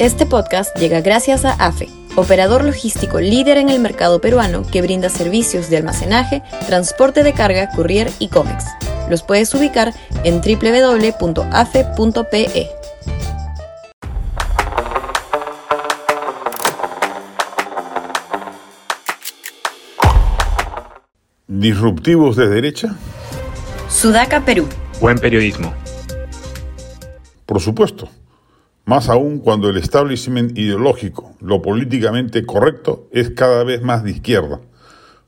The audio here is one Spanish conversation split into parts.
Este podcast llega gracias a AFE, operador logístico líder en el mercado peruano que brinda servicios de almacenaje, transporte de carga, courier y cómics. Los puedes ubicar en www.afe.pe. ¿Disruptivos de derecha? Sudaca, Perú. Buen periodismo. Por supuesto. Más aún cuando el establishment ideológico, lo políticamente correcto, es cada vez más de izquierda.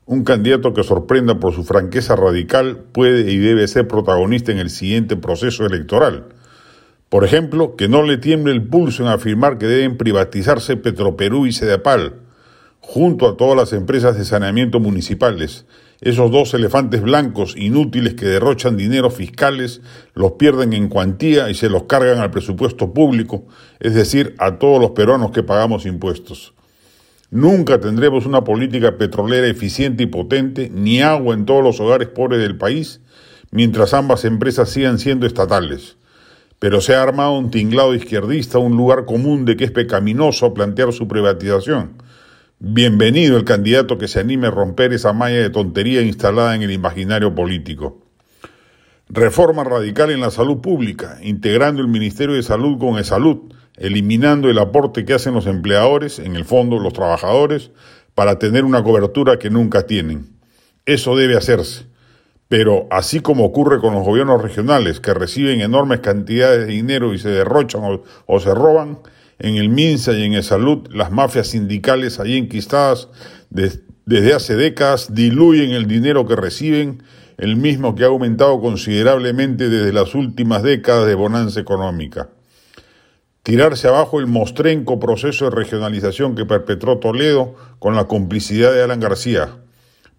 Un candidato que sorprenda por su franqueza radical puede y debe ser protagonista en el siguiente proceso electoral. Por ejemplo, que no le tiemble el pulso en afirmar que deben privatizarse Petroperú y Sedapal, junto a todas las empresas de saneamiento municipales. Esos dos elefantes blancos inútiles que derrochan dinero fiscales, los pierden en cuantía y se los cargan al presupuesto público, es decir, a todos los peruanos que pagamos impuestos. Nunca tendremos una política petrolera eficiente y potente, ni agua en todos los hogares pobres del país, mientras ambas empresas sigan siendo estatales. Pero se ha armado un tinglado izquierdista, un lugar común de que es pecaminoso plantear su privatización Bienvenido el candidato que se anime a romper esa malla de tontería instalada en el imaginario político. Reforma radical en la salud pública, integrando el Ministerio de Salud con el Salud, eliminando el aporte que hacen los empleadores, en el fondo los trabajadores, para tener una cobertura que nunca tienen. Eso debe hacerse. Pero así como ocurre con los gobiernos regionales que reciben enormes cantidades de dinero y se derrochan o, se roban, en el MINSA y en el Salud, las mafias sindicales allí enquistadas desde hace décadas diluyen el dinero que reciben, el mismo que ha aumentado considerablemente desde las últimas décadas de bonanza económica. Tirarse abajo el mostrenco proceso de regionalización que perpetró Toledo con la complicidad de Alan García.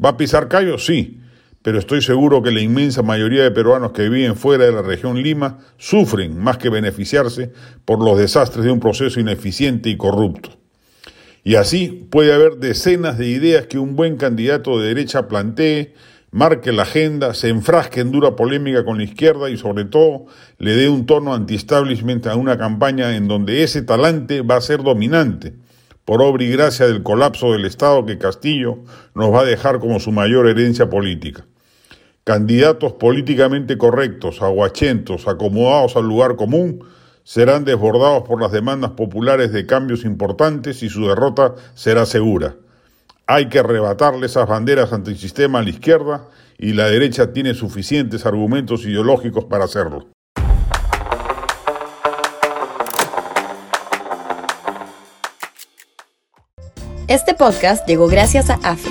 ¿Va a pisar callo? Sí, pero estoy seguro que la inmensa mayoría de peruanos que viven fuera de la región Lima sufren más que beneficiarse por los desastres de un proceso ineficiente y corrupto. Y así puede haber decenas de ideas que un buen candidato de derecha plantee, marque la agenda, se enfrasque en dura polémica con la izquierda y sobre todo le dé un tono anti-establishment a una campaña en donde ese talante va a ser dominante, por obra y gracia del colapso del Estado que Castillo nos va a dejar como su mayor herencia política. Candidatos políticamente correctos, aguachentos, acomodados al lugar común, serán desbordados por las demandas populares de cambios importantes y su derrota será segura. Hay que arrebatarle esas banderas antisistema a la izquierda y la derecha tiene suficientes argumentos ideológicos para hacerlo. Este podcast llegó gracias a AFE,